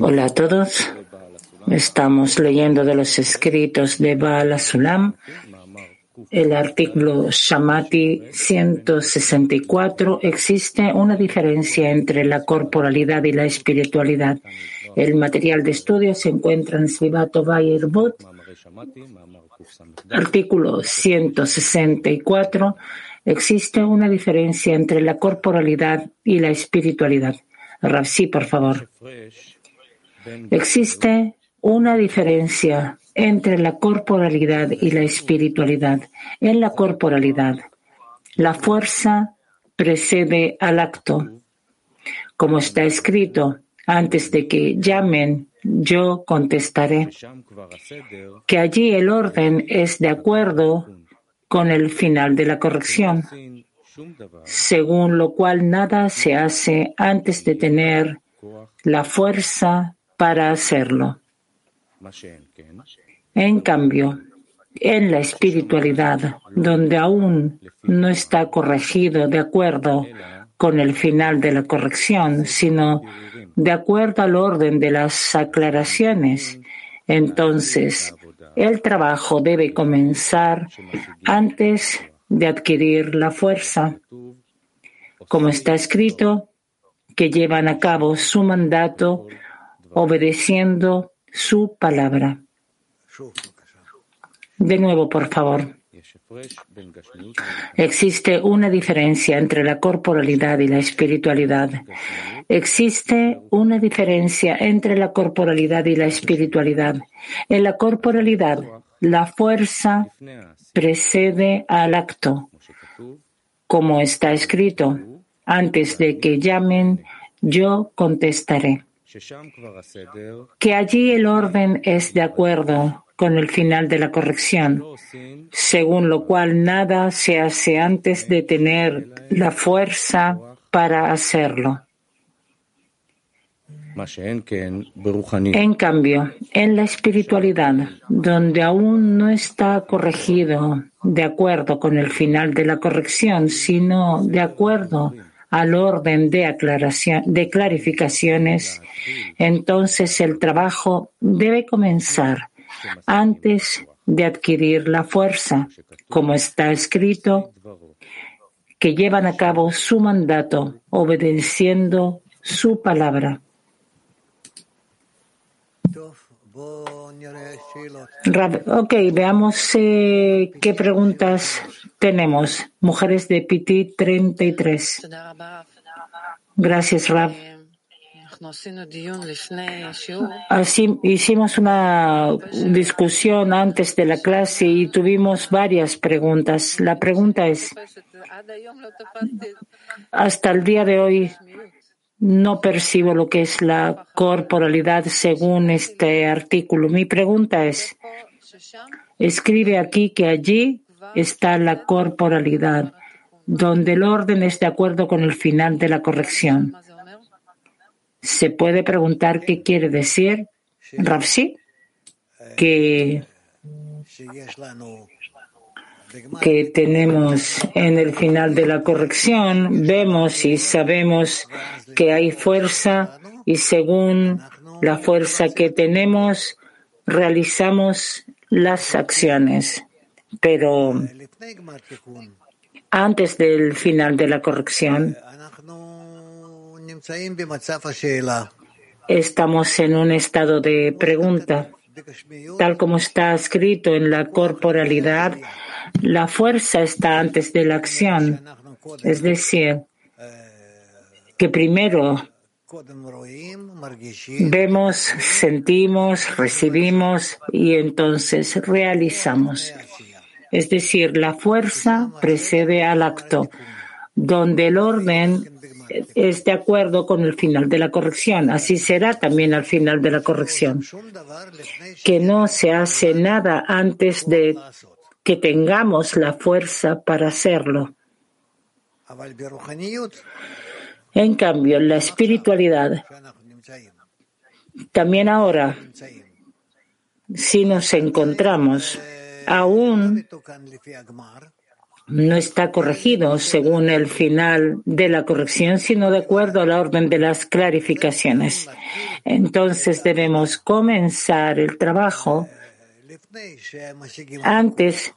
Hola a todos. Estamos leyendo de los escritos de Baal Sulam el artículo Shamati 164. Existe una diferencia entre la corporalidad y la espiritualidad. El material de estudio se encuentra en Slivato Bot. Artículo 164. Existe una diferencia entre la corporalidad y la espiritualidad. Sí, por favor. Existe una diferencia entre la corporalidad y la espiritualidad. En la corporalidad, la fuerza precede al acto. Como está escrito, antes de que llamen, yo contestaré. Que allí el orden es de acuerdo con el final de la corrección, según lo cual nada se hace antes de tener la fuerza para hacerlo. En cambio, en la espiritualidad, donde aún no está corregido de acuerdo con el final de la corrección, sino de acuerdo al orden de las aclaraciones, entonces el trabajo debe comenzar antes de adquirir la fuerza. Como está escrito, que llevan a cabo su mandato obedeciendo su palabra. De nuevo, por favor. Existe una diferencia entre la corporalidad y la espiritualidad. Existe una diferencia entre la corporalidad y la espiritualidad. En la corporalidad, la fuerza precede al acto, como está escrito. Antes de que llamen, yo contestaré. Que allí el orden es de acuerdo con el final de la corrección, según lo cual nada se hace antes de tener la fuerza para hacerlo. En cambio, en la espiritualidad, donde aún no está corregido de acuerdo con el final de la corrección, sino de acuerdo al orden de, aclaración, de clarificaciones, entonces el trabajo debe comenzar antes de adquirir la fuerza, como está escrito, que llevan a cabo su mandato obedeciendo su palabra. Ok, veamos eh, qué preguntas tenemos. Mujeres de Piti 33. Gracias, Rab. Así hicimos una discusión antes de la clase y tuvimos varias preguntas. La pregunta es, hasta el día de hoy no percibo lo que es la corporalidad según este artículo. Mi pregunta es, escribe aquí que allí está la corporalidad, donde el orden es de acuerdo con el final de la corrección. Se puede preguntar qué quiere decir Rapsi, que, que tenemos en el final de la corrección, vemos y sabemos que hay fuerza y según la fuerza que tenemos, realizamos las acciones. Pero antes del final de la corrección, Estamos en un estado de pregunta. Tal como está escrito en la corporalidad, la fuerza está antes de la acción. Es decir, que primero vemos, sentimos, recibimos y entonces realizamos. Es decir, la fuerza precede al acto, donde el orden es de acuerdo con el final de la corrección. Así será también al final de la corrección. Que no se hace nada antes de que tengamos la fuerza para hacerlo. En cambio, la espiritualidad, también ahora, si nos encontramos aún no está corregido según el final de la corrección, sino de acuerdo a la orden de las clarificaciones. Entonces debemos comenzar el trabajo antes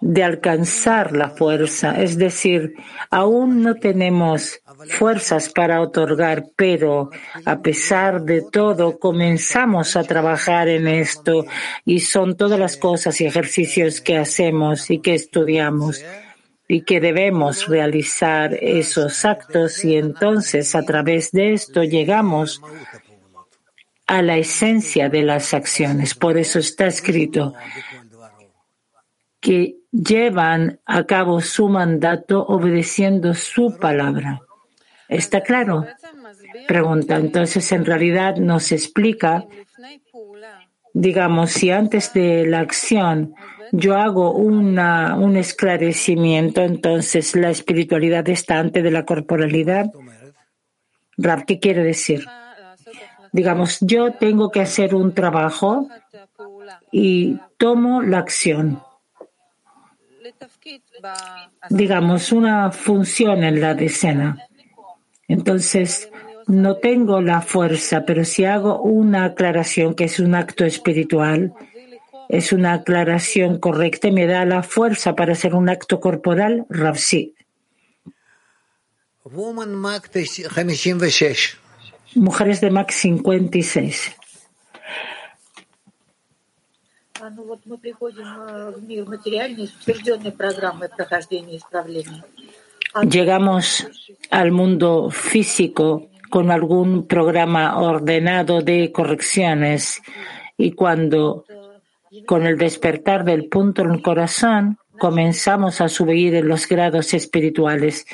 de alcanzar la fuerza, es decir, aún no tenemos fuerzas para otorgar, pero a pesar de todo comenzamos a trabajar en esto y son todas las cosas y ejercicios que hacemos y que estudiamos y que debemos realizar esos actos. Y entonces a través de esto llegamos la esencia de las acciones. Por eso está escrito que llevan a cabo su mandato obedeciendo su palabra. ¿Está claro? Pregunta. Entonces, en realidad nos explica, digamos, si antes de la acción yo hago una, un esclarecimiento, entonces la espiritualidad está antes de la corporalidad. Rab, ¿qué quiere decir? Digamos, yo tengo que hacer un trabajo y tomo la acción. Digamos, una función en la decena. Entonces, no tengo la fuerza, pero si hago una aclaración que es un acto espiritual, es una aclaración correcta y me da la fuerza para hacer un acto corporal, Ravsi. Mujeres de Mac 56. Llegamos al mundo físico con algún programa ordenado de correcciones y cuando con el despertar del punto en el corazón, comenzamos a subir en los grados espirituales.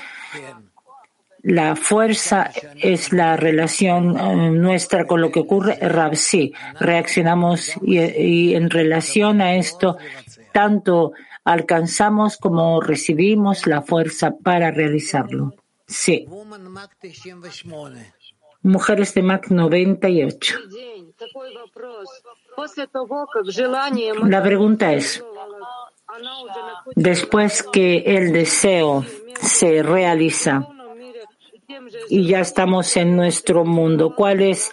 La fuerza es la relación eh, nuestra con lo que ocurre. sí, reaccionamos y, en relación a esto, tanto alcanzamos como recibimos la fuerza para realizarlo. Sí. Mujeres de MAC 98. La pregunta es, después que el deseo se realiza y ya estamos en nuestro mundo, ¿cuál es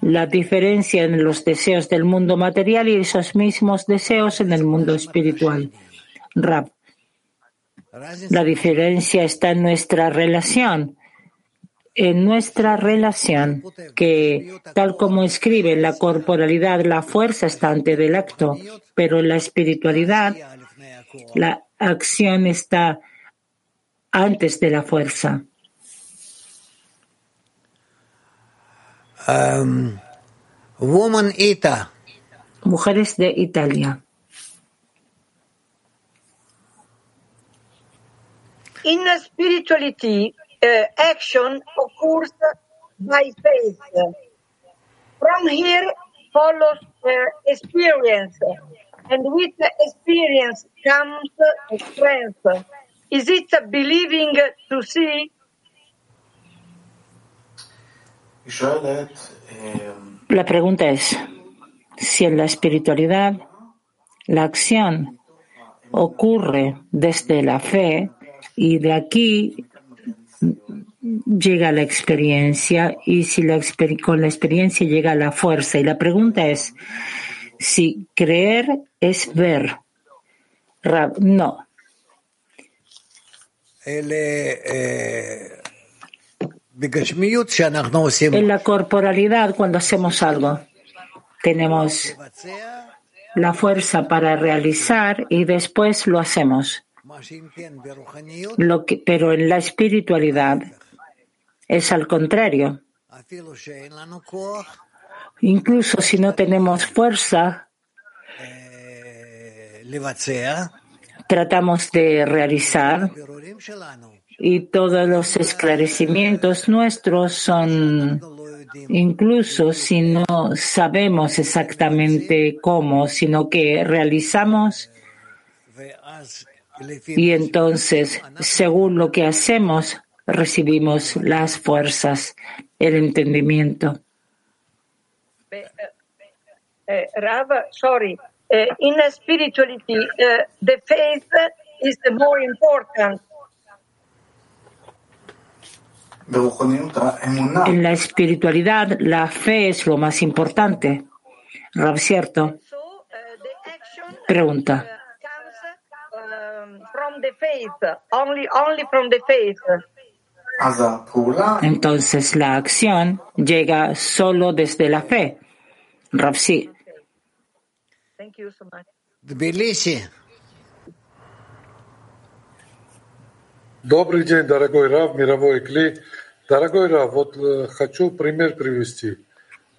la diferencia en los deseos del mundo material y esos mismos deseos en el mundo espiritual? Rab. La diferencia está en nuestra relación en nuestra relación, que tal como escribe la corporalidad, la fuerza está antes del acto, pero en la espiritualidad, la acción está antes de la fuerza. Um, woman Ita. Mujeres de Italia. In spirituality, uh, action occurs by faith. From here follows uh, experience, and with experience comes strength. Is it believing to see? La pregunta es si en la espiritualidad la acción ocurre desde la fe y de aquí llega la experiencia y si la con la experiencia llega la fuerza. Y la pregunta es si creer es ver. no. Eh, en la corporalidad, cuando hacemos algo, tenemos la fuerza para realizar y después lo hacemos. Lo que, pero en la espiritualidad es al contrario. Incluso si no tenemos fuerza, tratamos de realizar y todos los esclarecimientos nuestros son, incluso si no sabemos exactamente cómo, sino que realizamos y entonces, según lo que hacemos, recibimos las fuerzas, el entendimiento. Eh, eh, Rav, sorry, uh, in spirituality, the faith is the more important. En la espiritualidad, la fe es lo más importante. Rav, ¿cierto? So the action Pregunta. comes from the faith, only only from the faith. Entonces la acción llega solo desde la fe. Rav, sí. Добрый день, дорогой Рав, мировой Кли. Дорогой Рав, вот э, хочу пример привести.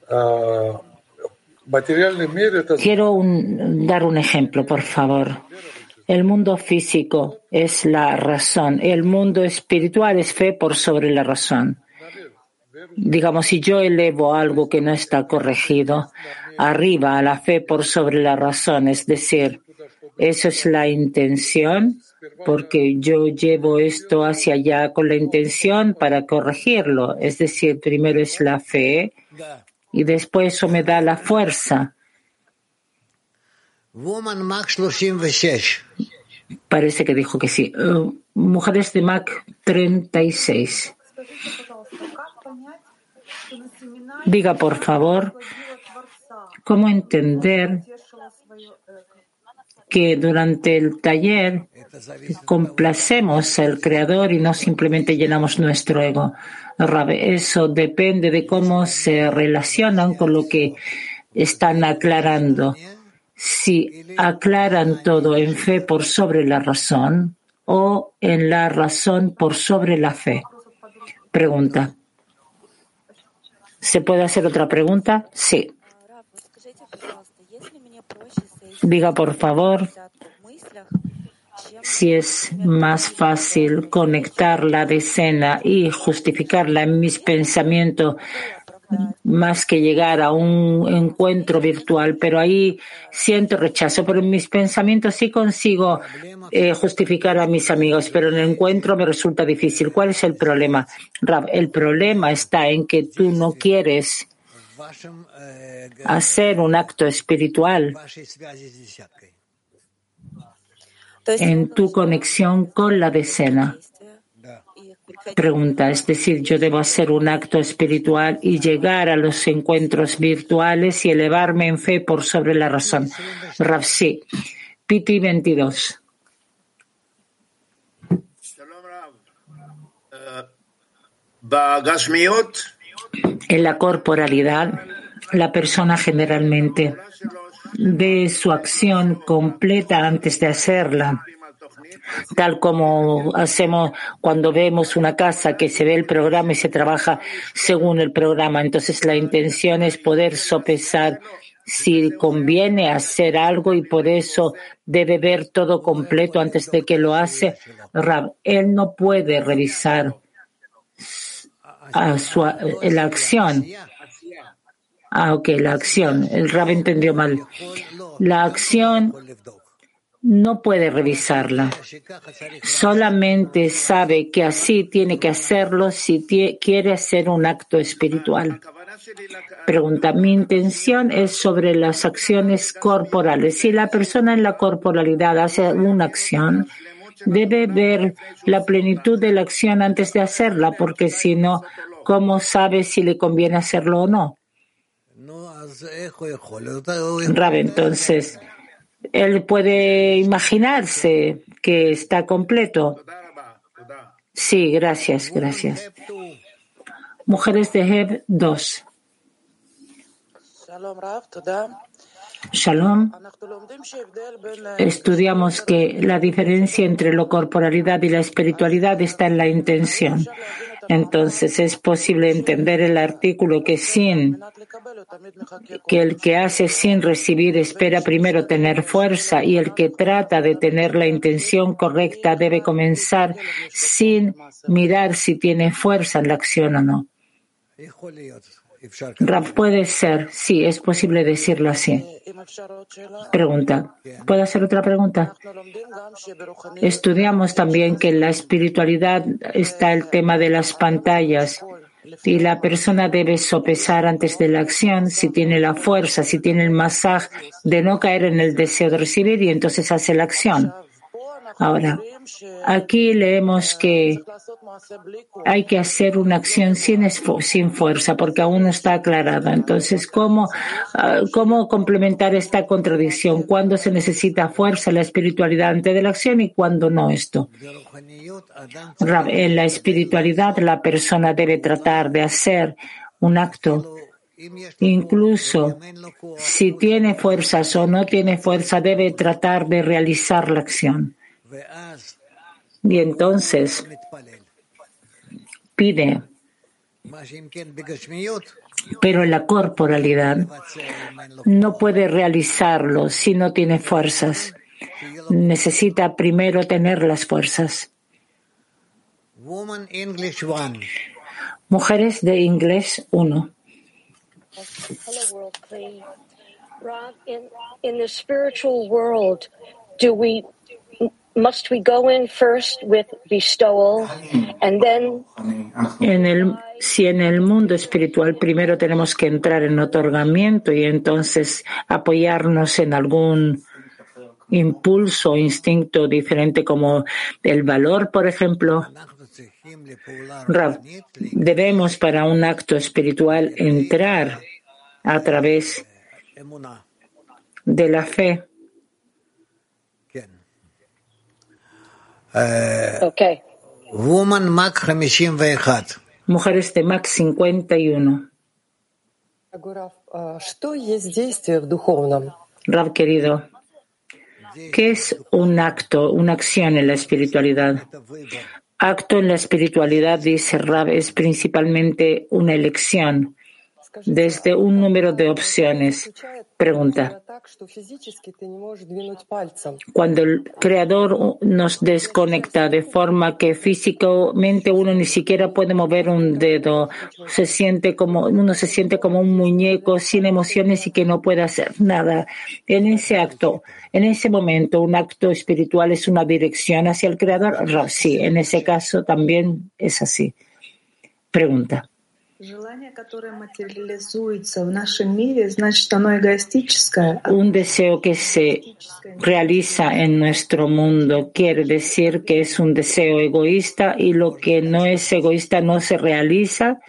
А, материальный мир это Quiero un- dar un ejemplo, por favor. El mundo físico es la razón. El mundo espiritual es fe por sobre la razón. Digamos, si yo elevo algo que no está corregido, arriba a la fe por sobre la razón, es decir, eso es la intención, porque yo llevo esto hacia allá con la intención para corregirlo. Es decir, primero es la fe y después eso me da la fuerza. Parece que dijo que sí. Eh, mujeres de Mac 36. Diga, por favor, cómo entender que durante el taller complacemos al Creador y no simplemente llenamos nuestro ego. Eso depende de cómo se relacionan con lo que están aclarando. Si aclaran todo en fe por sobre la razón o en la razón por sobre la fe. Pregunta. ¿Se puede hacer otra pregunta? Sí. Diga, por favor, si es más fácil conectar la decena y justificarla en mis pensamientos más que llegar a un encuentro virtual, pero ahí siento rechazo, pero en mis pensamientos sí consigo eh, justificar a mis amigos, pero en el encuentro me resulta difícil. ¿Cuál es el problema? Rab, el problema está en que tú no quieres hacer un acto espiritual en tu conexión con la decena. Pregunta, es decir, yo debo hacer un acto espiritual y llegar a los encuentros virtuales y elevarme en fe por sobre la razón. Rafsi, Piti 22. En la corporalidad, la persona generalmente de su acción completa antes de hacerla. Tal como hacemos cuando vemos una casa que se ve el programa y se trabaja según el programa. Entonces la intención es poder sopesar si conviene hacer algo y por eso debe ver todo completo antes de que lo hace. Rab, él no puede revisar su, la acción. Ah, ok, la acción. El rab entendió mal. La acción no puede revisarla. Solamente sabe que así tiene que hacerlo si quiere hacer un acto espiritual. Pregunta, mi intención es sobre las acciones corporales. Si la persona en la corporalidad hace una acción, debe ver la plenitud de la acción antes de hacerla, porque si no, ¿cómo sabe si le conviene hacerlo o no? Rab, entonces, él puede imaginarse que está completo. Sí, gracias, gracias. Mujeres de Heb 2. Shalom, estudiamos que la diferencia entre la corporalidad y la espiritualidad está en la intención. Entonces es posible entender el artículo que sin que el que hace sin recibir espera primero tener fuerza y el que trata de tener la intención correcta debe comenzar sin mirar si tiene fuerza en la acción o no. Rab, puede ser, sí, es posible decirlo así. Pregunta. ¿Puedo hacer otra pregunta? Estudiamos también que en la espiritualidad está el tema de las pantallas y la persona debe sopesar antes de la acción si tiene la fuerza, si tiene el masaje de no caer en el deseo de recibir y entonces hace la acción. Ahora, aquí leemos que hay que hacer una acción sin, sin fuerza, porque aún no está aclarada. Entonces, ¿cómo, ah, ¿cómo complementar esta contradicción? ¿Cuándo se necesita fuerza la espiritualidad antes de la acción y cuándo no esto? En la espiritualidad la persona debe tratar de hacer un acto Incluso si tiene fuerzas o no tiene fuerza, debe tratar de realizar la acción. Y entonces pide. Pero la corporalidad no puede realizarlo si no tiene fuerzas. Necesita primero tener las fuerzas. Mujeres de Inglés 1 must we go in first with bestowal and then en el, si en el mundo espiritual primero tenemos que entrar en otorgamiento y entonces apoyarnos en algún impulso o instinto diferente como el valor, por ejemplo, debemos para un acto espiritual entrar a través de la fe. Eh, okay. Woman Mac 51. Mujeres de Mac 51. Rab querido, ¿qué es un acto, una acción en la espiritualidad? Acto en la espiritualidad, dice Rab, es principalmente una elección desde un número de opciones. Pregunta, cuando el Creador nos desconecta de forma que físicamente uno ni siquiera puede mover un dedo, se siente como, uno se siente como un muñeco sin emociones y que no puede hacer nada. En ese acto, en ese momento, un acto espiritual es una dirección hacia el Creador. Sí, en ese caso también es así. Pregunta. Un deseo que se realiza en nuestro mundo quiere decir que es un deseo egoísta y lo que no es egoísta no se realiza,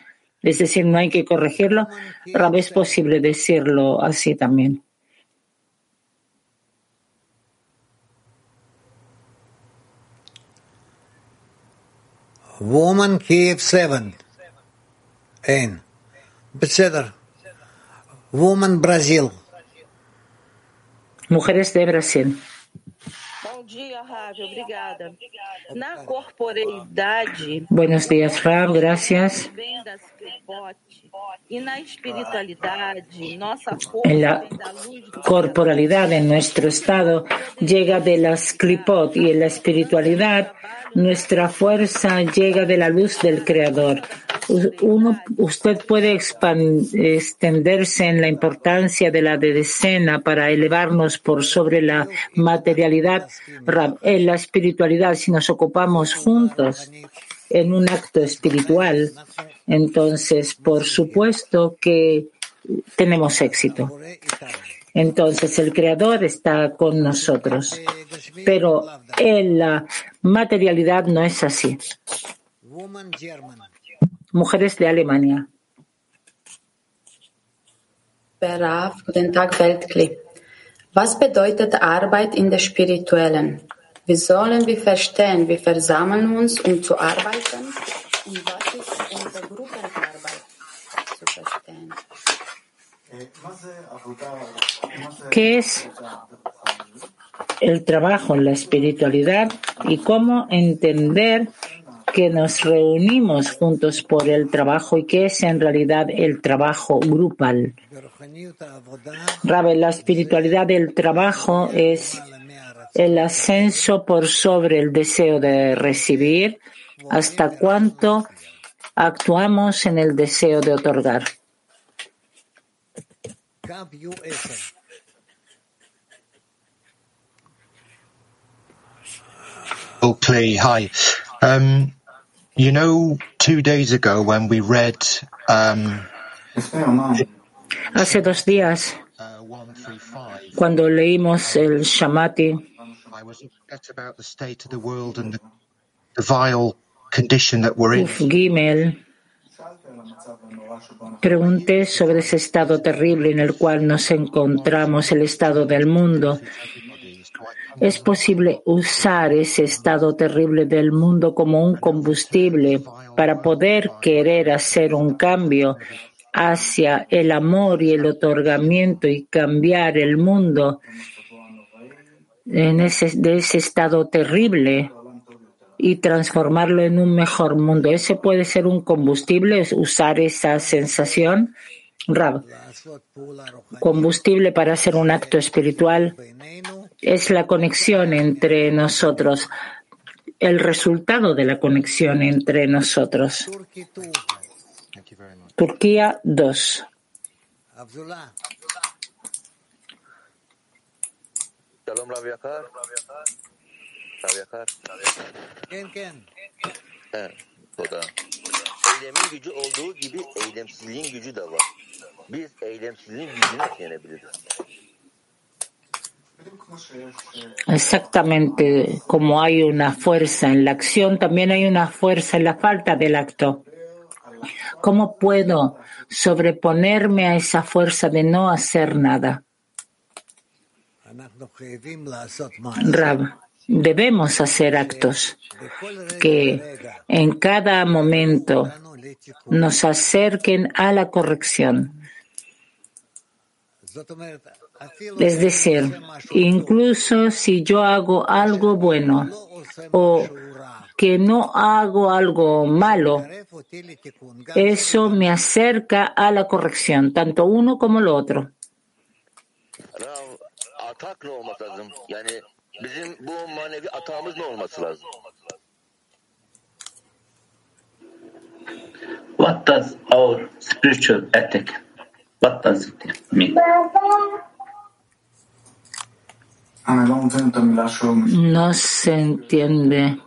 es decir, no hay que corregirlo. Rab, es posible decirlo así también. Woman Kiev 7. En. Beseder. Woman Brasil. Mujeres de Brasil. Bom dia, Rávio. Obrigada. Na corporeidade, Buenos días, Rab, gracias. E na espiritualidade, nossa força En la corporalidad, en nuestro estado, llega de las clipot y en la espiritualidad, nuestra fuerza llega de la luz del Creador. Uno, usted puede extenderse en la importancia de la decena para elevarnos por sobre la materialidad en la espiritualidad, si nos ocupamos juntos en un acto espiritual, entonces, por supuesto que tenemos éxito. Entonces, el Creador está con nosotros, pero en la materialidad no es así. Mujeres de Alemania. Was bedeutet Arbeit in der spirituellen? Wie sollen wir verstehen, wir versammeln uns, um zu arbeiten? Und was ist unsere Gruppenarbeit zu verstehen? ¿Qué es el trabajo en la espiritualidad y cómo entender que nos reunimos juntos por el trabajo y que es en realidad el trabajo grupal. Rabe, la espiritualidad del trabajo es el ascenso por sobre el deseo de recibir hasta cuánto actuamos en el deseo de otorgar. Oh. Hi. Um, you know, two days ago when we read um, Hace dos días, uh, 135, cuando leímos el Shamati, I I was upset about the state of the world and the, the vile condition that we're in. Uf Gimel. Pregunté sobre ese estado terrible en el cual nos encontramos, el estado del mundo. ¿Es posible usar ese estado terrible del mundo como un combustible para poder querer hacer un cambio hacia el amor y el otorgamiento y cambiar el mundo en ese, de ese estado terrible y transformarlo en un mejor mundo? ¿Ese puede ser un combustible, usar esa sensación? Rab, combustible para hacer un acto espiritual es la conexión entre nosotros, el resultado de la conexión entre nosotros. Turquía 2. Exactamente como hay una fuerza en la acción, también hay una fuerza en la falta del acto. ¿Cómo puedo sobreponerme a esa fuerza de no hacer nada? Rab, debemos hacer actos que en cada momento nos acerquen a la corrección. Es decir, incluso si yo hago algo bueno o que no hago algo malo, eso me acerca a la corrección, tanto uno como lo otro. What does our spiritual ethic, what does it mean? No se entiende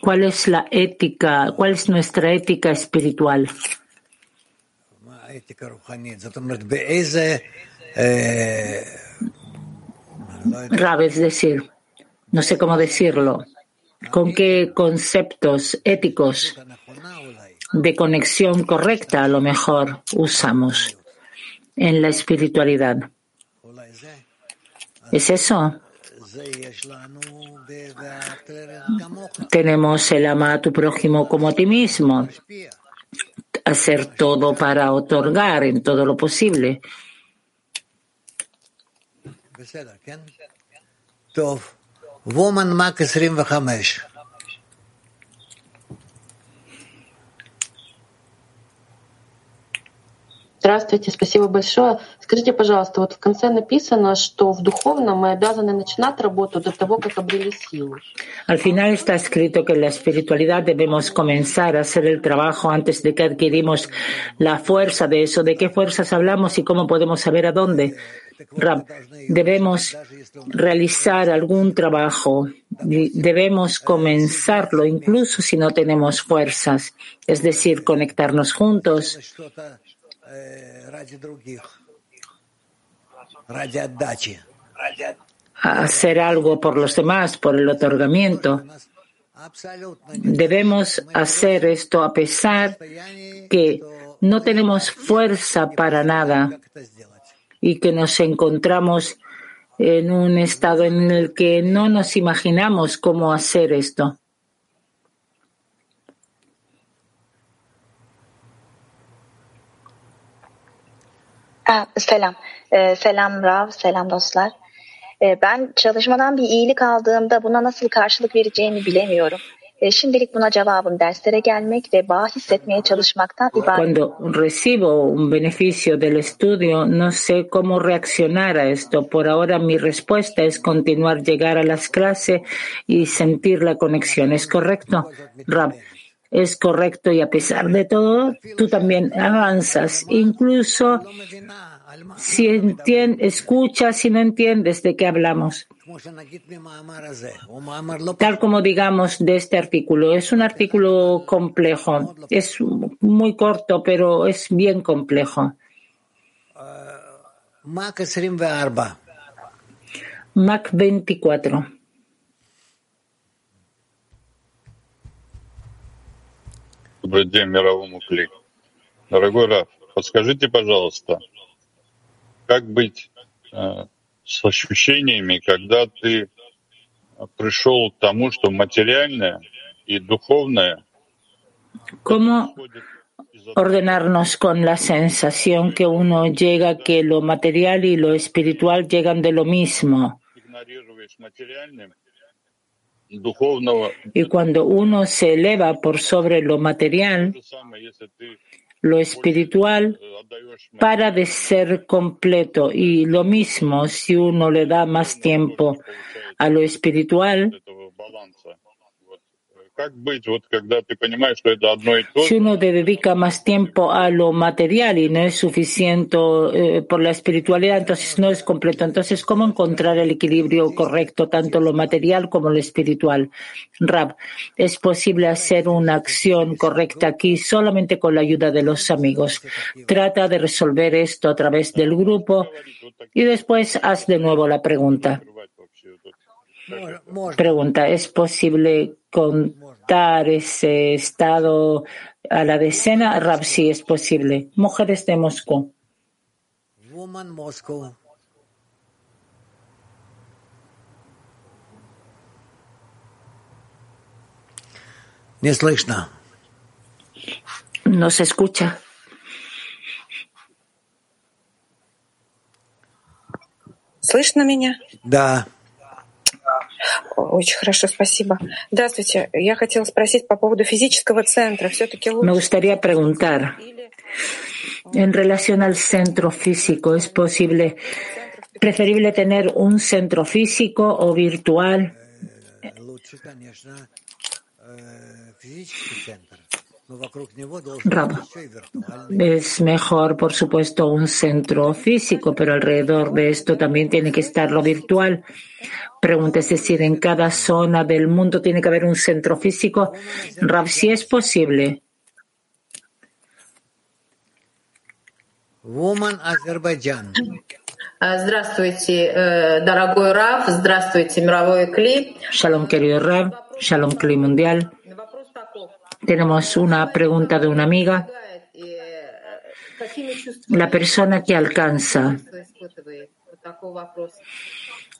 cuál es la ética, cuál es nuestra ética espiritual. Rab, decir, no sé cómo decirlo, con qué conceptos éticos de conexión correcta a lo mejor usamos en la espiritualidad. ¿Es eso? Tenemos el ama a tu prójimo como a ti mismo. Hacer todo para otorgar en todo lo posible. Woman Mac 25. Здравствуйте, спасибо большое. Скажите, пожалуйста, вот в конце написано, что в духовном мы обязаны начинать работу до того, как обрели силу. Al final está escrito que en la espiritualidad debemos comenzar a hacer el trabajo antes de que adquirimos la fuerza de eso. ¿De qué fuerzas hablamos y cómo podemos saber a dónde? Rab, debemos realizar algún trabajo, y debemos comenzarlo incluso si no tenemos fuerzas, es decir, conectarnos juntos, hacer algo por los demás, por el otorgamiento. Debemos hacer esto a pesar que no tenemos fuerza para nada y que nos encontramos en un estado en el que no nos imaginamos cómo hacer esto. Selam. Ee, selam Rav, selam dostlar. Ee, ben çalışmadan bir iyilik aldığımda buna nasıl karşılık vereceğimi bilemiyorum. Ee, şimdilik buna cevabım derslere gelmek ve bağ hissetmeye çalışmaktan ibaret. Cuando recibo un beneficio del estudio, no sé cómo reaccionar a esto. Por ahora mi respuesta es continuar, llegar a las clases y sentir la conexión. ¿Es correcto? Rab, es correcto y a pesar de todo, tú también avanzas. Incluso si escuchas y no entiendes de qué hablamos. Tal como digamos de este artículo, es un artículo complejo, es muy corto, pero es bien complejo. Mac 24. Добрый день мировому клик. Дорогой Раф, подскажите, пожалуйста, как быть э, с ощущениями, когда ты пришел к тому, что материальное и духовное ¿Cómo ordenarnos con la sensación que uno llega que lo material y lo espiritual llegan de lo mismo? Y cuando uno se eleva por sobre lo material, lo espiritual para de ser completo. Y lo mismo si uno le da más tiempo a lo espiritual, si uno dedica más tiempo a lo material y no es suficiente eh, por la espiritualidad, entonces no es completo. Entonces, ¿cómo encontrar el equilibrio correcto, tanto lo material como lo espiritual? Rab, ¿es posible hacer una acción correcta aquí solamente con la ayuda de los amigos? Trata de resolver esto a través del grupo y después haz de nuevo la pregunta. Pregunta, ¿es posible contar ese estado a la decena? Rab, sí es posible. Mujeres de Moscú. Woman Moscow. Не слышно. No se escucha. Слышно меня? Да. Очень хорошо, спасибо. Здравствуйте. Я хотела спросить по поводу физического центра. Все-таки Me лучше gustaría preguntar, en relación al centro físico, ¿es posible, preferible tener un centro físico o virtual? Rab, быть еще и виртуальный. es mejor, por supuesto, un centro físico, pero alrededor de esto también tiene que estar lo virtual. Pregunta, es decir, en cada zona del mundo tiene que haber un centro físico. Rab, si es posible. Woman Азербайджан. А, Здравствуйте, э, дорогой Раф, здравствуйте, мировой Кли. Shalom, querido Rab. Shalom, Kli Mundial. Tenemos una pregunta de una amiga. La persona que alcanza,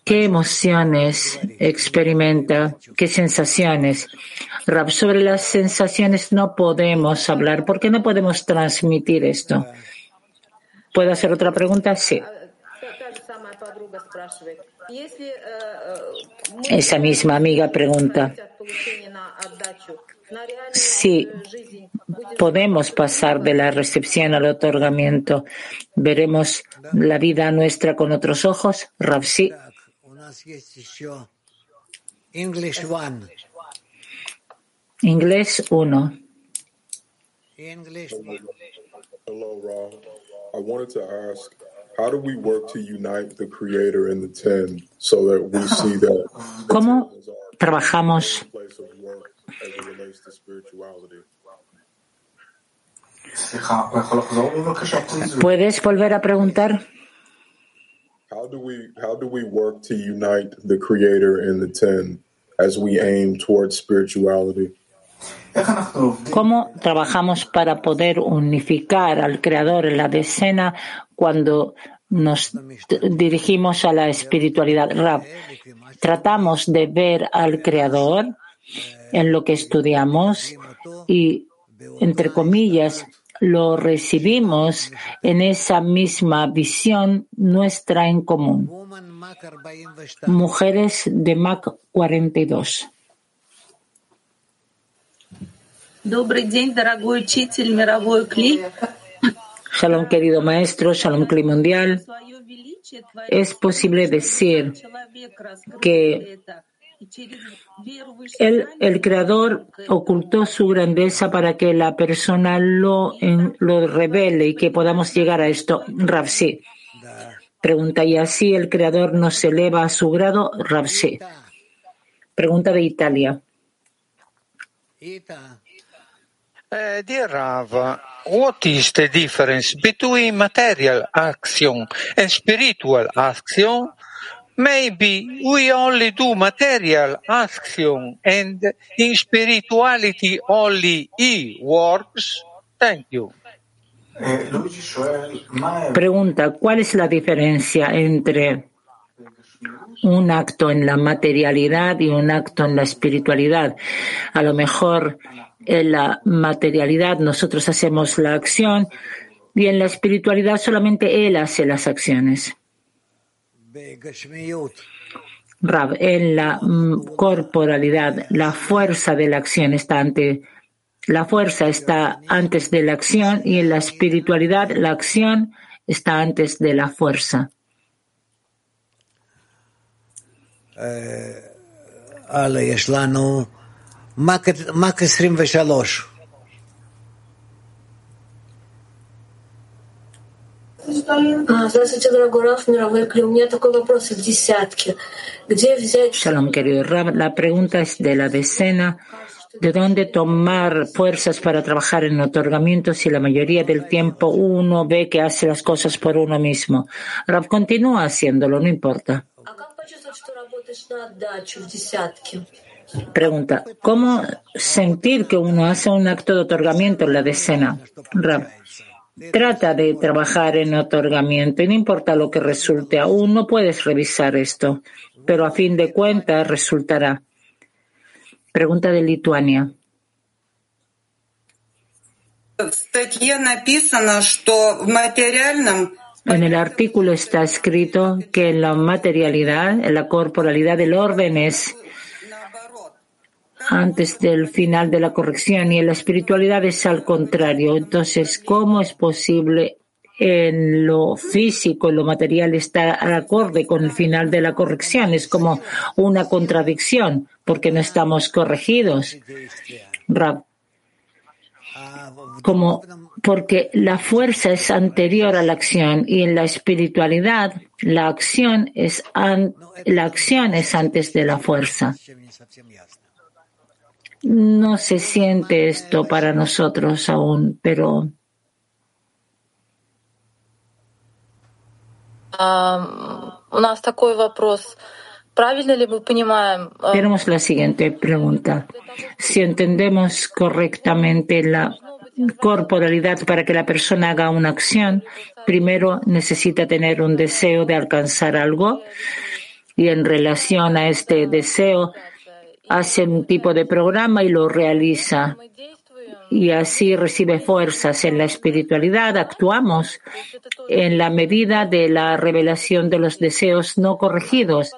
¿qué emociones experimenta? ¿Qué sensaciones? Rab, sobre las sensaciones no podemos hablar ¿por qué no podemos transmitir esto. ¿Puedo hacer otra pregunta? Sí. Esa misma amiga pregunta. Si podemos pasar de la recepción al otorgamiento, ¿veremos la vida nuestra con otros ojos? Rafsi. Inglés 1. Hello, Ra. How do we work to unite the Creator and the Ten so that we see that? ¿Cómo trabajamos as it relates to spirituality? ¿Puedes volver a preguntar? How do we how do we work to unite the Creator and the Ten as we aim towards spirituality? ¿Cómo trabajamos para poder unificar al Creador en la decena cuando nos dirigimos a la espiritualidad? Rab, tratamos de ver al Creador en lo que estudiamos y, entre comillas, lo recibimos en esa misma visión nuestra en común. Mujeres de MAC 42. Shalom, querido maestro, Shalom Cli Mundial. Es posible decir que el Creador ocultó su grandeza para que la persona lo, en, lo revele y que podamos llegar a esto. Rafsi pregunta, ¿y así el Creador nos eleva a su grado? Rafsi. Pregunta de Italia. Eh, dear what is the difference between material action and spiritual action Maybe we only do material action and in spirituality only E works. Thank you. Pregunta, ¿cuál es la diferencia entre un acto en la materialidad y un acto en la espiritualidad? A lo mejor en la materialidad nosotros hacemos la acción y en la espiritualidad solamente Él hace las acciones. Rab, en la mm, corporalidad, la fuerza de la acción está ante la fuerza está antes de la acción y en la espiritualidad la acción está antes de la fuerza. Здравствуйте, дорогой Раф, мировой Кли. У меня такой вопрос из десятки. Где взять... Shalom, querido Rab. La pregunta es de la decena. ¿De dónde tomar fuerzas para trabajar en otorgamiento si la mayoría del tiempo uno ve que hace las cosas por uno mismo? Rab continúa haciéndolo, no importa. А как почувствовать, что работаешь на отдачу в десятке? Pregunta, ¿cómo sentir que uno hace un acto de otorgamiento en la decena? Rab, Trata de trabajar en otorgamiento y no importa lo que resulte, aún no puedes revisar esto, pero a fin de cuentas resultará. Pregunta de Lituania. En el artículo está escrito que en la materialidad, en la corporalidad del orden es antes del final de la corrección y en la espiritualidad es al contrario. Entonces, ¿cómo es posible en lo físico, en lo material, estar acorde con el final de la corrección? Es como una contradicción porque no estamos corregidos. Como porque la fuerza es anterior a la acción y en la espiritualidad la acción es la acción es antes de la fuerza. No se siente esto para nosotros aún, pero Tenemos la siguiente pregunta. Si entendemos correctamente la corporalidad para que la persona haga una acción, primero necesita tener un deseo de alcanzar algo y en relación a este deseo hace un tipo de programa y lo realiza y así recibe fuerzas en la espiritualidad. Actuamos en la medida de la revelación de los deseos no corregidos.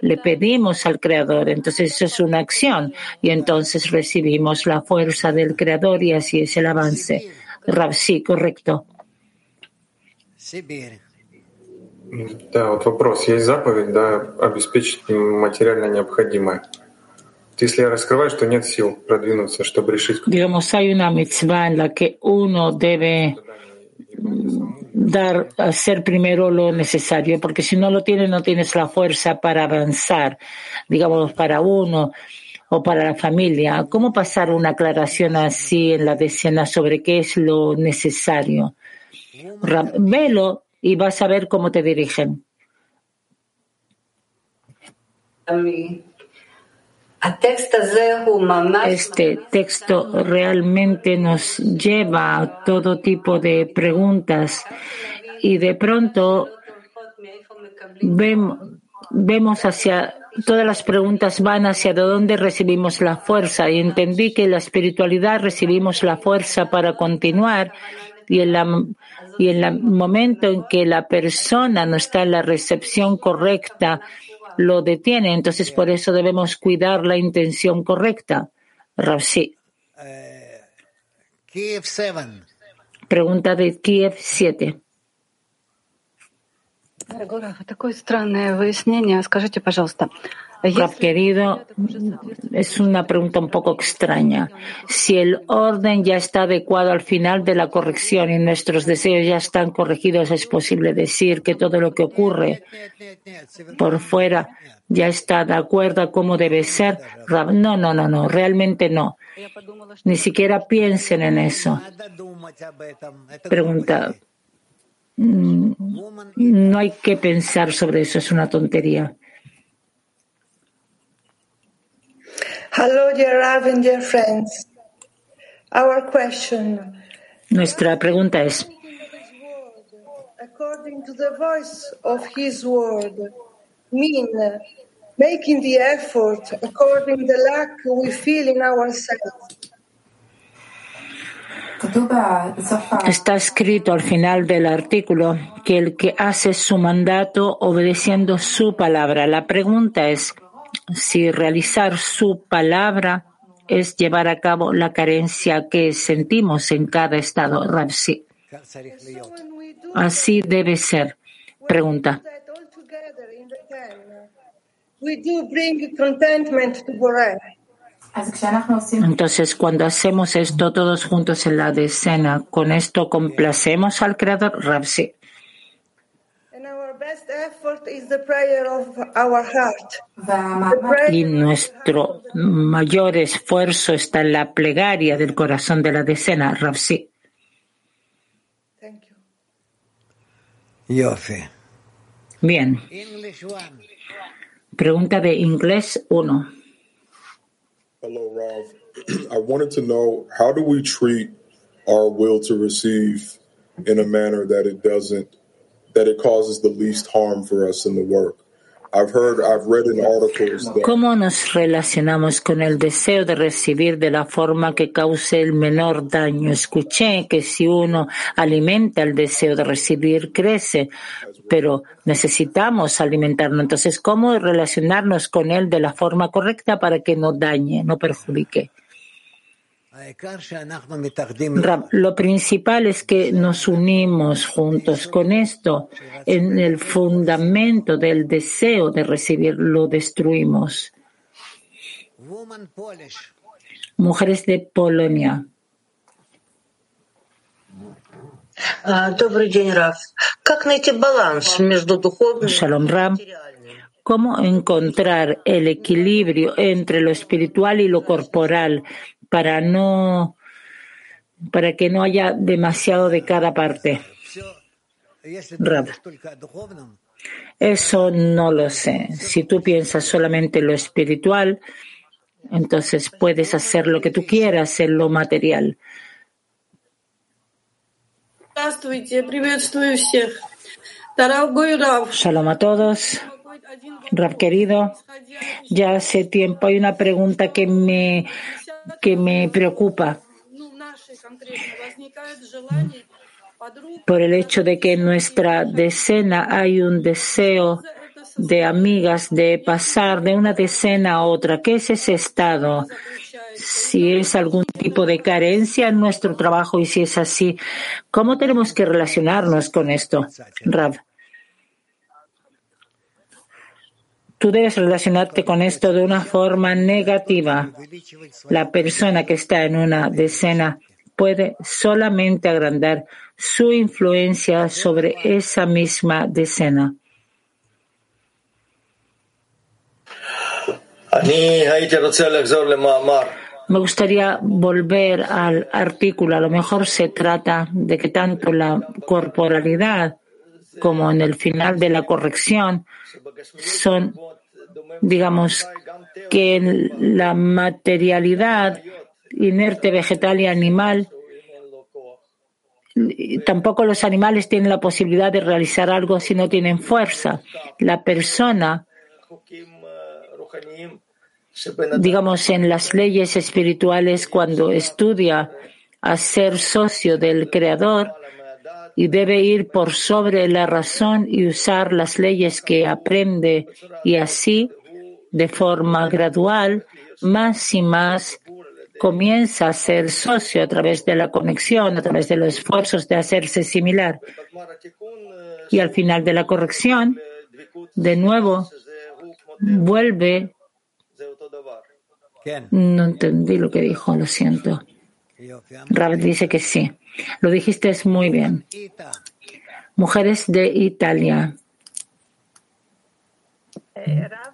Le pedimos al Creador, entonces eso es una acción y entonces recibimos la fuerza del Creador y así es el avance. Rab, sí, correcto. Сибирь. Да, вот вопрос. Есть заповедь, да, обеспечить материально необходимое. Digamos, hay una mitzvah en la que uno debe dar, hacer primero lo necesario, porque si no lo tienes, no tienes la fuerza para avanzar, digamos, para uno o para la familia. ¿Cómo pasar una aclaración así en la decena sobre qué es lo necesario? Velo y vas a ver cómo te dirigen. Este texto realmente nos lleva a todo tipo de preguntas y de pronto vemos, hacia todas las preguntas van hacia de dónde recibimos la fuerza y entendí que en la espiritualidad recibimos la fuerza para continuar y en la y en el momento en que la persona no está en la recepción correcta lo detiene entonces por eso debemos cuidar la intención correcta Rav, sí. Kiev 7. pregunta de Kiev 7 Дорогой Раф, такое странное выяснение. Скажите, пожалуйста, Rab, querido, es una pregunta un poco extraña. Si el orden ya está adecuado al final de la corrección y nuestros deseos ya están corregidos, es posible decir que todo lo que ocurre por fuera ya está de acuerdo a cómo debe ser. Rab, no, no, no, no, realmente no. Ni siquiera piensen en eso. Pregunta. Mm, No hay que pensar sobre eso, es una tontería. Hello, dear dear friends. Our question, Nuestra pregunta es, according to the voice of His word, mean making the effort according the lack we feel in ourselves. está escrito al final del artículo que el que hace su mandato obedeciendo su palabra. La pregunta es si realizar su palabra es llevar a cabo la carencia que sentimos en cada estado. Rav, sí. Así debe ser. Pregunta. Entonces, cuando hacemos esto todos juntos en la decena, ¿con esto complacemos al Creador? Rav, sí. And our best effort is the prayer of our heart. The prayer Y nuestro mayor esfuerzo está en la plegaria del corazón de la decena. Yofi. Bien. Pregunta de inglés 1. Hello, Rav. I wanted to know how do we treat our will to receive in a manner that it doesn't, that it causes the least harm for us in the work. I've heard, I've read ¿Cómo nos relacionamos con el deseo de recibir de la forma que cause el menor daño? Escuché que si uno alimenta el deseo de recibir, crece, pero necesitamos alimentarlo. Entonces, ¿cómo relacionarnos con él de la forma correcta para que no dañe, no perjudique? Rab, lo principal es que nos unimos juntos con esto. En el fundamento del deseo de recibir lo destruimos. Mujeres de Polonia. Shalom Ram. ¿Cómo encontrar el equilibrio entre lo espiritual y lo corporal para no para que no haya demasiado de cada parte. Rab. Eso no lo sé. Si tú piensas solamente lo espiritual, entonces puedes hacer lo que tú quieras en lo material. Shalom a todos. Rab querido, ya hace tiempo hay una pregunta que me que me preocupa por el hecho de que en nuestra decena hay un deseo de amigas de pasar de una decena a otra. ¿Qué es ese estado? Si es algún tipo de carencia en nuestro trabajo y si es así, ¿cómo tenemos que relacionarnos con esto, Rav? Tú debes relacionarte con esto de una forma negativa. La persona que está en una decena puede solamente agrandar su influencia sobre esa misma decena. Me gustaría volver al artículo. A lo mejor se trata de que tanto la corporalidad como en el final de la corrección son, digamos, que la materialidad inerte, vegetal y animal, tampoco los animales tienen la posibilidad de realizar algo si no tienen fuerza. La persona digamos, en las leyes espirituales cuando estudia a ser socio del Creador y debe ir por sobre la razón y usar las leyes que aprende y así, de forma gradual, más y más comienza a ser socio a través de la conexión, a través de los esfuerzos de hacerse similar. Y al final de la corrección, de nuevo, vuelve no entendí lo que dijo, lo siento. Rav dice que sí. Lo dijiste muy bien. Mujeres de Italia. Rav,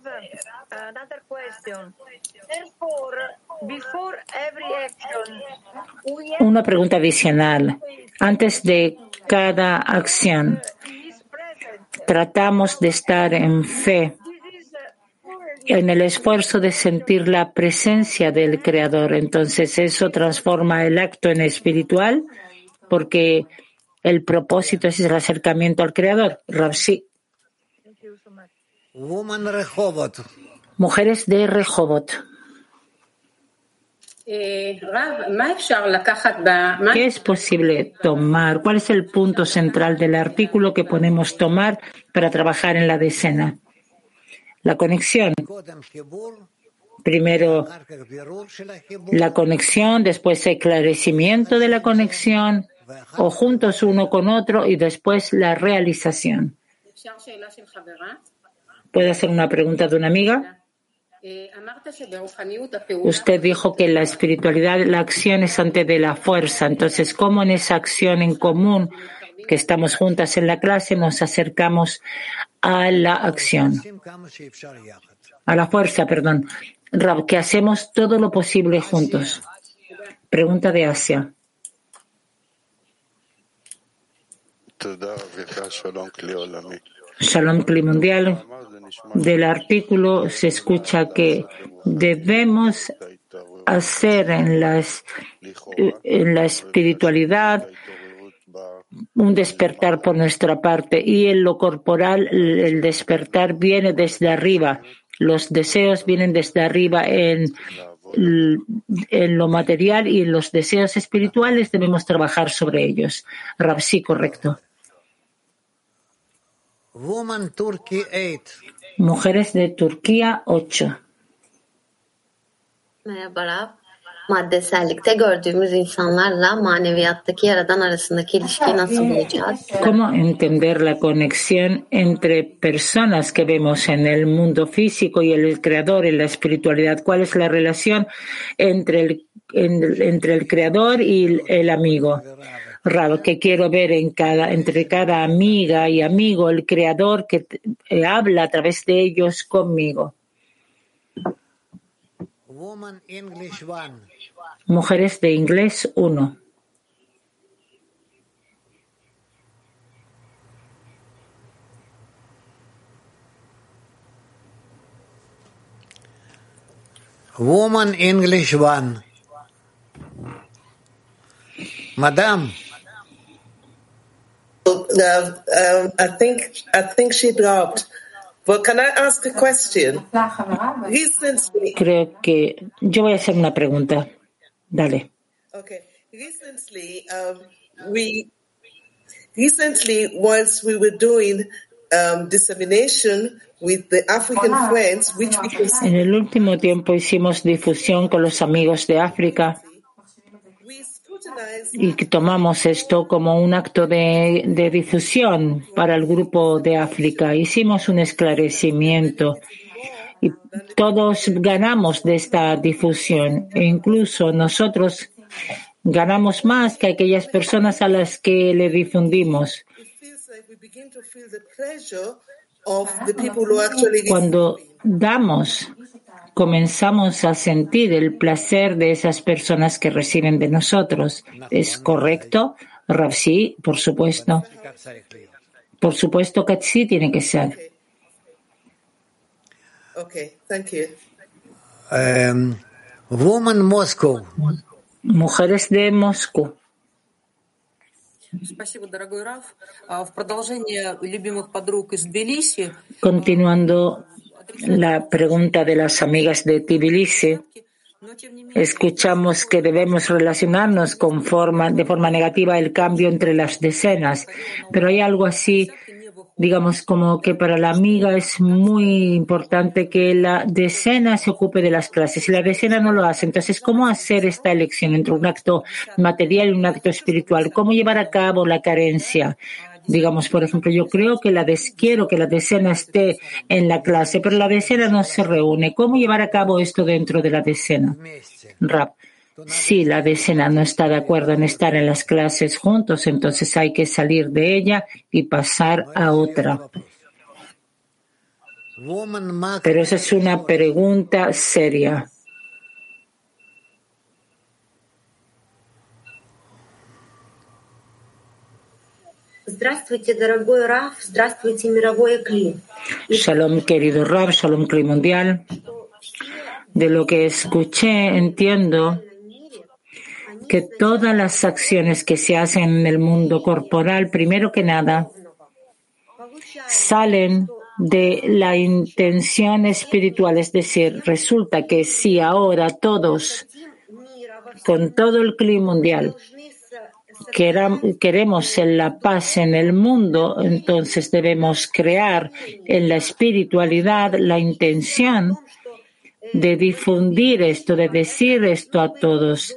Another question. Therefore, before every action, we have Una pregunta adicional. Antes de cada acción, tratamos de estar en fe, en el esfuerzo de sentir la presencia del Creador. Entonces eso transforma el acto en espiritual porque el propósito es el acercamiento al Creador. Rapsi. Mujeres de Rehovot. ¿Qué es posible tomar? ¿Cuál es el punto central del artículo que podemos tomar para trabajar en la decena? La conexión. Primero la conexión, después el esclarecimiento de la conexión, o juntos uno con otro y después la realización. ¿Puedo hacer una pregunta de una amiga? Usted dijo que la espiritualidad, la acción es ante de la fuerza. Entonces, ¿cómo en esa acción en común que estamos juntas en la clase nos acercamos a la acción? A la fuerza, perdón. que hacemos todo lo posible juntos. Pregunta de Asia. Shalom Kli Mundial. Del artículo se escucha que debemos hacer en, en la espiritualidad un despertar por nuestra parte y en lo corporal el despertar viene desde arriba. Los deseos vienen desde arriba en, en lo material y en los deseos espirituales debemos trabajar sobre ellos. Rab, sí, correcto. Woman Turkey 8. Mujeres de Turquía 8. Merhaba Rab. Maddesellikte gördüğümüz insanlarla maneviyattaki Yaradan arasındaki ilişkiyi nasıl bulacağız? ¿Cómo entender la conexión entre personas que vemos en el mundo físico y el creador en la espiritualidad? ¿Cuál es la relación entre el, en- entre el creador y el, el amigo? Rab, que quiero ver en cada, entre cada amiga y amigo el creador que eh, habla a través de ellos conmigo. Woman English 1. Mujeres de inglés 1. Woman English 1. Madam. Uh, I think I think she dropped. But can I ask a question? Recently, Creo que yo voy a hacer una pregunta. Dale. okay. Recently, um, we recently once we were doing um, dissemination with the African friends, which we En el último tiempo hicimos difusión con los amigos de África y tomamos esto como un acto de, de difusión para el grupo de África. Hicimos un esclarecimiento y todos ganamos de esta difusión e incluso nosotros ganamos más que aquellas personas a las que le difundimos. Cuando damos, comenzamos a sentir el placer de esas personas que reciben de nosotros. ¿Es correcto? Rafsi, por supuesto. Por supuesto que sí tiene que ser. Okay, thank you. Um, woman Moscow. Mujeres de Moscú. Continuando la pregunta de las amigas de Tbilisi, escuchamos que debemos relacionarnos con forma, de forma negativa el cambio entre las decenas, pero hay algo así, digamos, como que para la amiga es muy importante que la decena se ocupe de las clases y la decena no lo hace. Entonces, ¿cómo hacer esta elección entre un acto material y un acto espiritual? ¿Cómo llevar a cabo la carencia? Digamos, por ejemplo, yo creo que la des, quiero que la decena esté en la clase, pero la decena no se reúne. ¿Cómo llevar a cabo esto dentro de la decena? Rap. Si la decena no está de acuerdo en estar en las clases juntos, entonces hay que salir de ella y pasar a otra. Pero esa es una pregunta seria. Shalom, querido Rab, Shalom, Kli Mundial. De lo que escuché, entiendo que todas las acciones que se hacen en el mundo corporal, primero que nada, salen de la intención espiritual. Es decir, resulta que si ahora todos, con todo el clima mundial, queremos en la paz en el mundo, entonces debemos crear en la espiritualidad la intención de difundir esto, de decir esto a todos,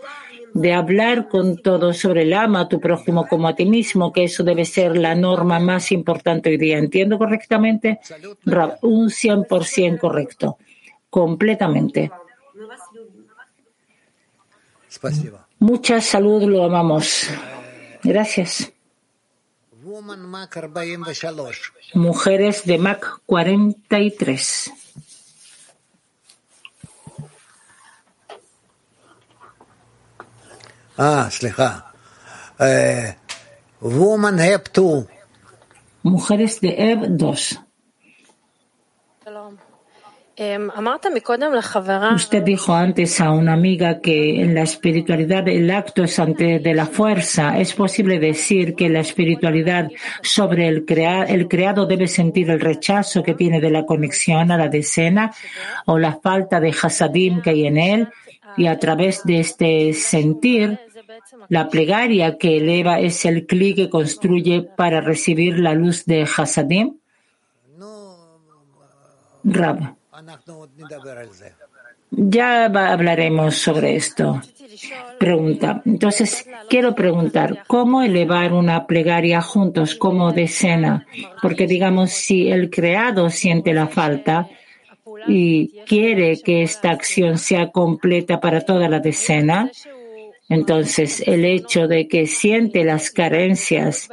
de hablar con todos sobre el ama a tu prójimo como a ti mismo, que eso debe ser la norma más importante hoy día. ¿Entiendo correctamente? Rab, un 100% correcto. Completamente. Спасибо. Mucha salud, lo amamos. Gracias. Mujeres de Mac 43. Ah, sleja. Woman 2. Mujeres de 2. Usted dijo antes a una amiga que en la espiritualidad el acto es antes de la fuerza. ¿Es posible decir que la espiritualidad sobre el, crea- el creado debe sentir el rechazo que tiene de la conexión a la decena o la falta de hasadim que hay en él? Y a través de este sentir, la plegaria que eleva es el clic que construye para recibir la luz de hasadim? Rab. Ya hablaremos sobre esto. Pregunta. Entonces, quiero preguntar, ¿cómo elevar una plegaria juntos como decena? Porque digamos, si el creado siente la falta y quiere que esta acción sea completa para toda la decena, entonces, el hecho de que siente las carencias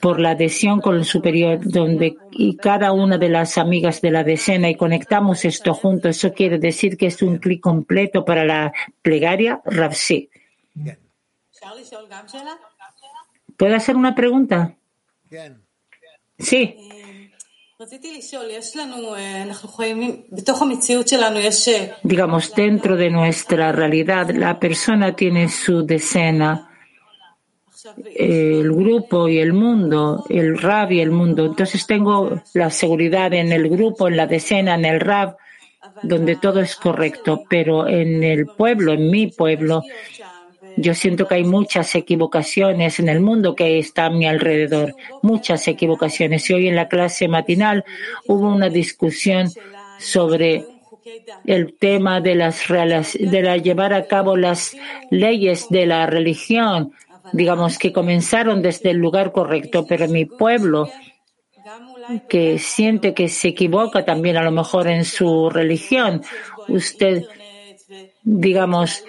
por la adhesión con el superior, donde y cada una de las amigas de la decena y conectamos esto junto, eso quiere decir que es un clic completo para la plegaria Rafsi. ¿Puedo hacer una pregunta? Sí. Eh, Digamos, dentro de nuestra realidad, la persona tiene su decena, el grupo y el mundo, el rab y el mundo. Entonces tengo la seguridad en el grupo, en la decena, en el rab, donde todo es correcto. Pero en el pueblo, en mi pueblo, yo siento que hay muchas equivocaciones en el mundo que está a mi alrededor, muchas equivocaciones. Y hoy en la clase matinal hubo una discusión sobre el tema de las de la llevar a cabo las leyes de la religión, digamos que comenzaron desde el lugar correcto, pero mi pueblo que siente que se equivoca también a lo mejor en su religión, usted digamos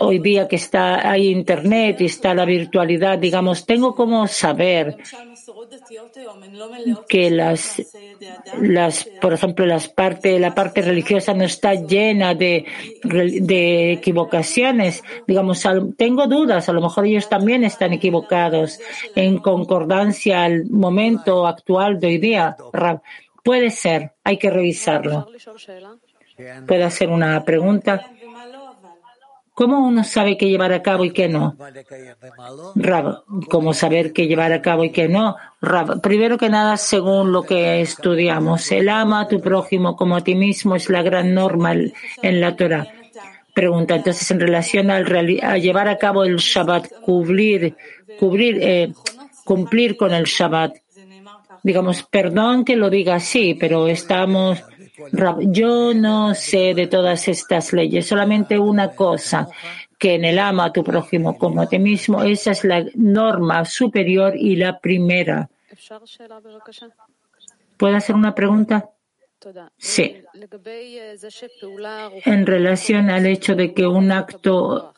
hoy día que está hay internet y está la virtualidad, digamos, tengo como saber que las, las, por ejemplo, las parte, la parte religiosa no está llena de, de equivocaciones. Digamos, tengo dudas, a lo mejor ellos también están equivocados en concordancia al momento actual de hoy día. Puede ser, hay que revisarlo. ¿Puedo hacer una pregunta? ¿Cómo uno sabe qué llevar a cabo y qué no? Rab, ¿cómo saber qué llevar a cabo y qué no? Rab, primero que nada, según lo que estudiamos, el ama a tu prójimo como a ti mismo es la gran norma en la Torah. Pregunta, entonces, en relación al a llevar a cabo el Shabbat, cubrir, cubrir, eh, cumplir con el Shabbat. Digamos, perdón que lo diga así, pero estamos, Rab, yo no sé de todas estas leyes, solamente una cosa, que en el ama a tu prójimo como a ti mismo, esa es la norma superior y la primera. ¿Puedo hacer una pregunta? Sí. En relación al hecho de que un acto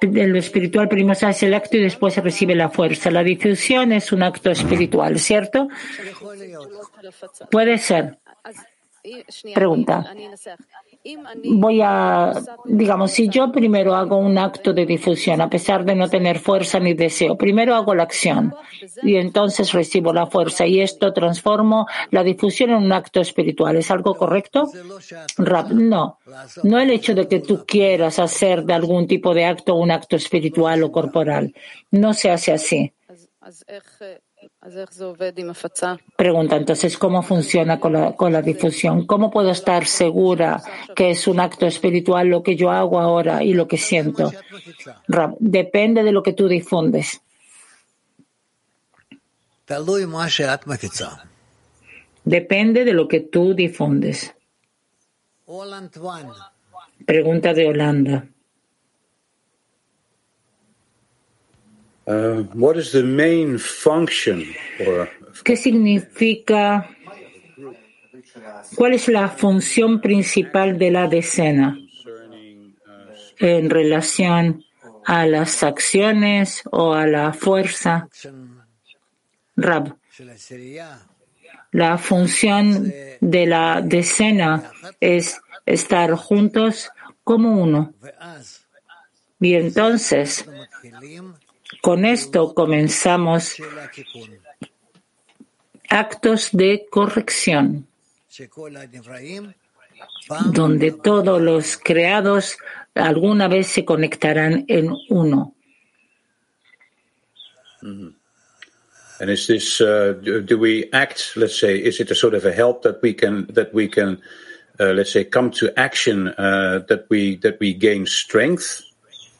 lo espiritual primero se hace el acto y después se recibe la fuerza. La difusión es un acto espiritual, ¿cierto? Puede ser. Pregunta. Voy a, digamos, si yo primero hago un acto de difusión, a pesar de no tener fuerza ni deseo, primero hago la acción y entonces recibo la fuerza y esto transformo la difusión en un acto espiritual. ¿Es algo correcto? No. No el hecho de que tú quieras hacer de algún tipo de acto un acto espiritual o corporal. No se hace así. Pregunta entonces, ¿cómo funciona con la, con la difusión? ¿Cómo puedo estar segura que es un acto espiritual lo que yo hago ahora y lo que siento? Depende de lo que tú difundes. Depende de lo que tú difundes. Pregunta de Holanda. Uh, what is the main function or ¿Qué significa? ¿Cuál es la función principal de la decena en relación a las acciones o a la fuerza? Rab. La función de la decena es estar juntos como uno. Y entonces, con esto comenzamos actos de corrección, donde todos los creados alguna vez se conectarán en uno. Mhm. And is this uh, do, do we act? Let's say, is it a sort of a help that we can that we can, uh, let's say, come to action uh, that we that we gain strength,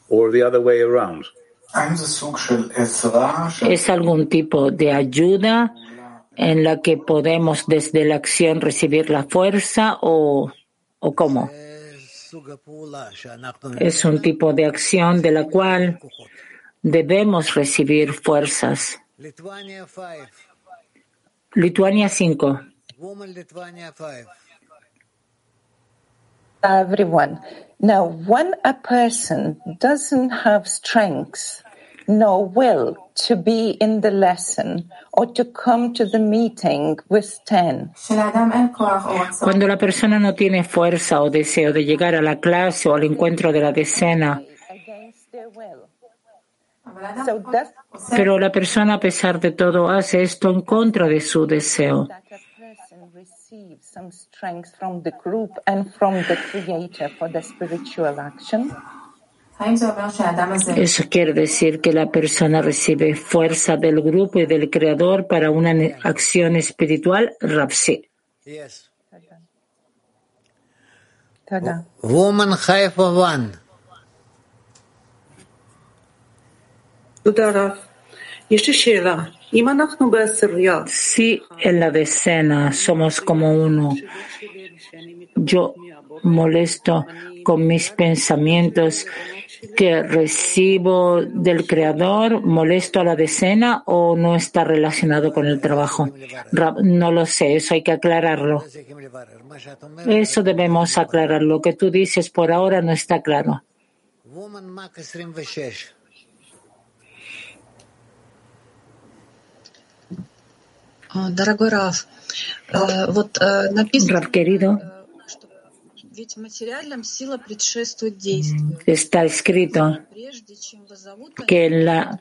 or the other way around? Es algún tipo de ayuda en la que podemos desde la acción recibir la fuerza o, o cómo. Es un tipo de acción de la cual debemos recibir fuerzas. Lituania 5. everyone. Now, when a person doesn't have strength, no will to be in the lesson or to come to the meeting with 10, Cuando la persona no tiene fuerza o deseo de llegar a la clase o al encuentro de la decena, pero la persona a pesar de todo hace esto en contra de su deseo receive some strength from the group and from the creator for the spiritual action? Eso quiere decir que la persona recibe fuerza del grupo y del creador para una acción espiritual, Rapsi. Yes. Woman si en la decena somos como uno, yo molesto con mis pensamientos que recibo del creador, molesto a la decena o no está relacionado con el trabajo. No lo sé, eso hay que aclararlo. Eso debemos aclarar. Lo que tú dices por ahora no está claro. Дорогой Раф, э, вот э, написано, Rab querido, ведь в материальном сила предшествует действию. está escrito Прежде чем вызовут que en la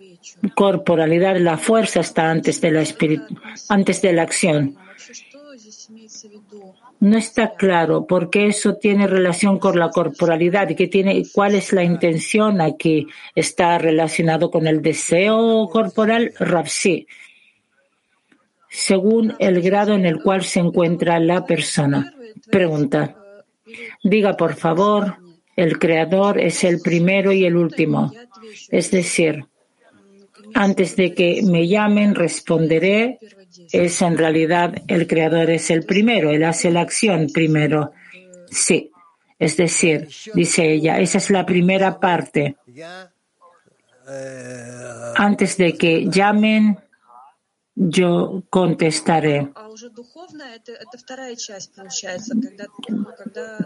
corporalidad la fuerza está antes de la espiri- antes de la acción. вообще, что здесь имеется в виду? No está claro porque eso tiene relación con la corporalidad y que tiene cuál es la intención aquí. ¿Está relacionado con el deseo corporal? Rapsi. Según el grado en el cual se encuentra la persona. Pregunta. Diga, por favor, el creador es el primero y el último. Es decir, antes de que me llamen, responderé. Es en realidad el creador es el primero, él hace la acción primero. Sí. Es decir, dice ella, esa es la primera parte. Antes de que llamen, yo contestaré.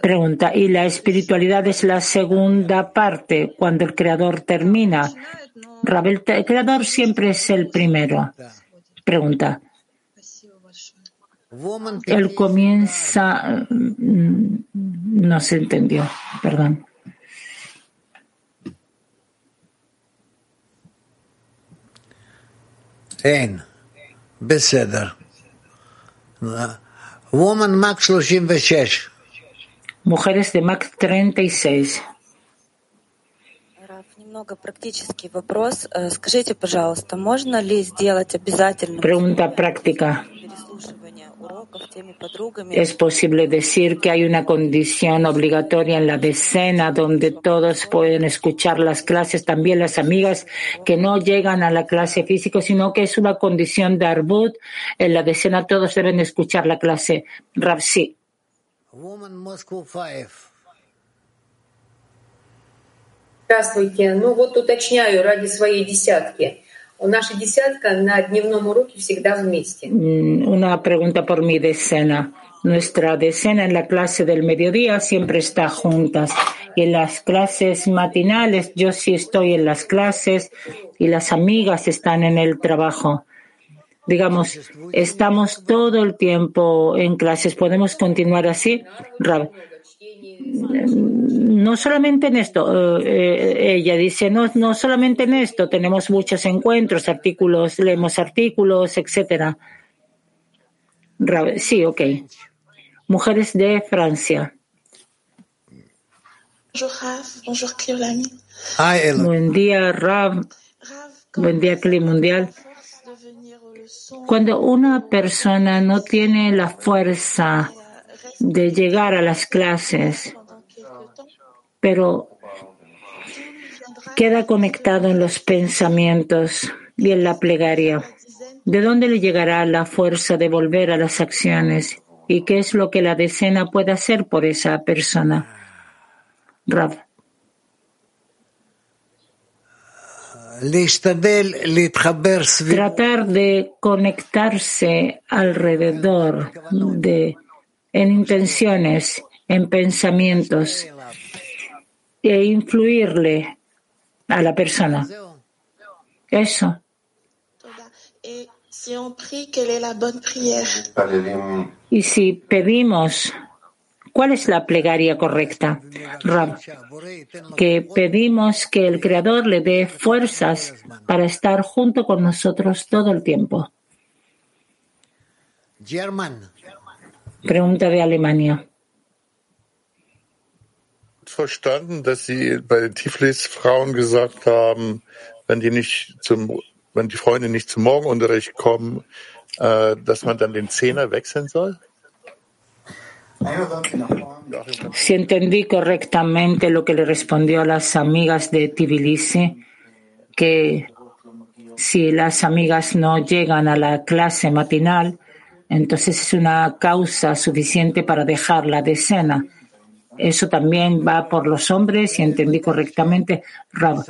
Pregunta, y la espiritualidad es la segunda parte, cuando el creador termina. Rabel, el creador siempre es el primero. Pregunta. Él comienza. Mm, no se entendió, perdón. Ten. בסדר. Woman Max 36. Mujeres de Max 36. Pregunta práctica. Es posible decir que hay una condición obligatoria en la decena donde todos pueden escuchar las clases, también las amigas que no llegan a la clase física, sino que es una condición de Arbut. En la decena todos deben escuchar la clase. Rav, sí. Woman Moscow 5. Здравствуйте. Ну вот уточняю ради своей десятки. Una pregunta por mi decena. Nuestra decena en la clase del mediodía siempre está juntas. Y en las clases matinales yo sí estoy en las clases y las amigas están en el trabajo. Digamos, estamos todo el tiempo en clases. ¿Podemos continuar así? No solamente en esto, eh, eh, ella dice, no, no solamente en esto, tenemos muchos encuentros, artículos, leemos artículos, etcétera. Ra- Sí, ok. Mujeres de Francia. Buen día, Rav. Buen día, Clima Mundial. Cuando una persona no tiene la fuerza de llegar a las clases, pero queda conectado en los pensamientos y en la plegaria. ¿De dónde le llegará la fuerza de volver a las acciones? ¿Y qué es lo que la decena puede hacer por esa persona? Rav. Tratar de conectarse alrededor de en intenciones, en pensamientos e influirle a la persona. Eso. Y si pedimos, ¿cuál es la plegaria correcta? Rab, que pedimos que el Creador le dé fuerzas para estar junto con nosotros todo el tiempo. German. Pregunta de Alemania. verstanden, dass Sie bei den Tiflis Frauen gesagt haben, wenn die nicht zum, wenn die Freunde nicht zum Morgenunterricht kommen, äh, dass man dann den Zehner wechseln soll? Si entendí correctamente lo que le respondió a las amigas de Tbilisi, que si las amigas no llegan a la clase matinal, entonces es una causa suficiente para dejar la decena. Eso también va por los hombres, si entendí correctamente, Rab.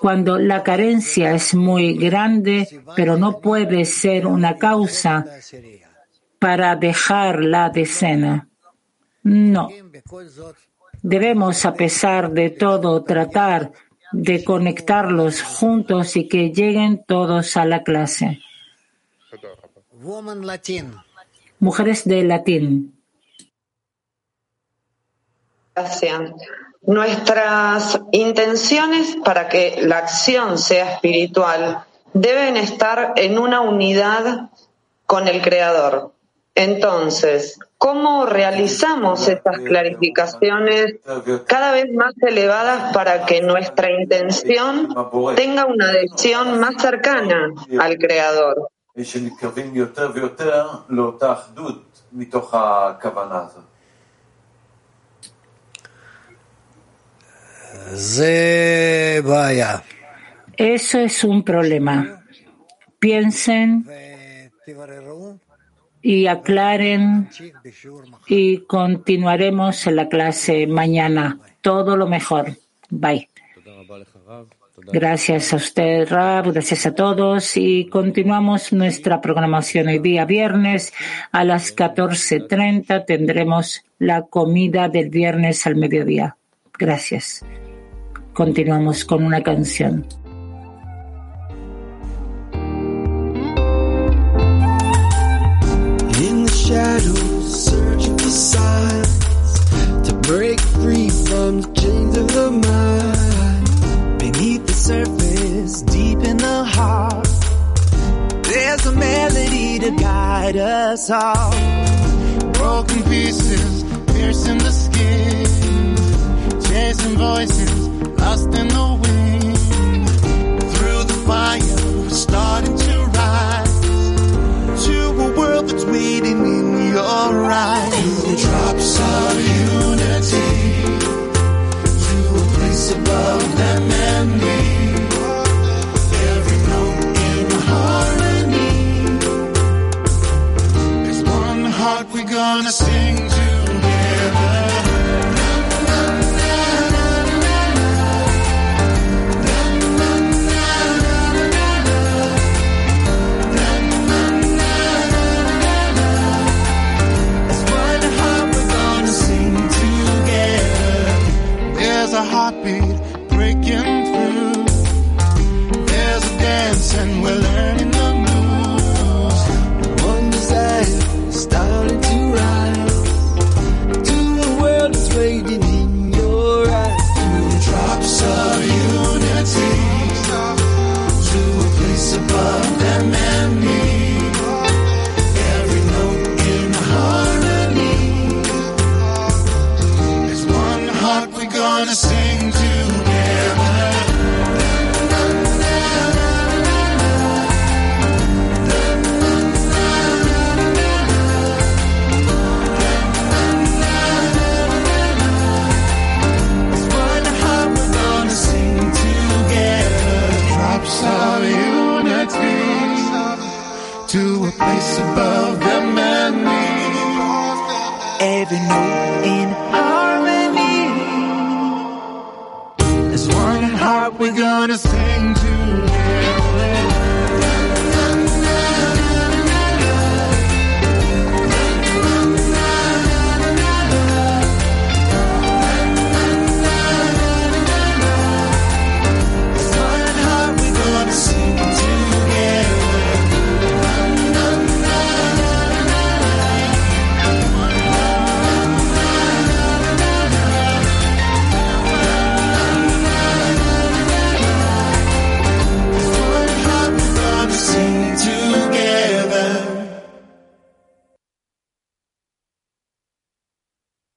Cuando la carencia es muy grande, pero no puede ser una causa para dejar la decena. No. Debemos, a pesar de todo, tratar de conectarlos juntos y que lleguen todos a la clase. Woman Latin. Mujeres de latín. Gracias. Nuestras intenciones para que la acción sea espiritual deben estar en una unidad con el Creador. Entonces, ¿cómo realizamos estas clarificaciones cada vez más elevadas para que nuestra intención tenga una adhesión más cercana al Creador? ושנתקרבים יותר ויותר לאותה אחדות מתוך הכוונה הזאת. זה בעיה. Eso es un problema. Piensen y aclaren y continuaremos en la clase mañana. Todo lo mejor. Bye. Gracias a usted, Rab, gracias a todos y continuamos nuestra programación hoy día viernes a las 14.30 tendremos la comida del viernes al mediodía. Gracias. Continuamos con una canción. In the shadows, searching for signs to break free from the chains of the surface, deep in the heart, there's a melody to guide us all. Broken pieces, piercing the skin, chasing voices, lost in the wind. Through the fire, we're starting to rise to a world that's waiting in your eyes. To the drops of unity, to a place above them and heart we're gonna sing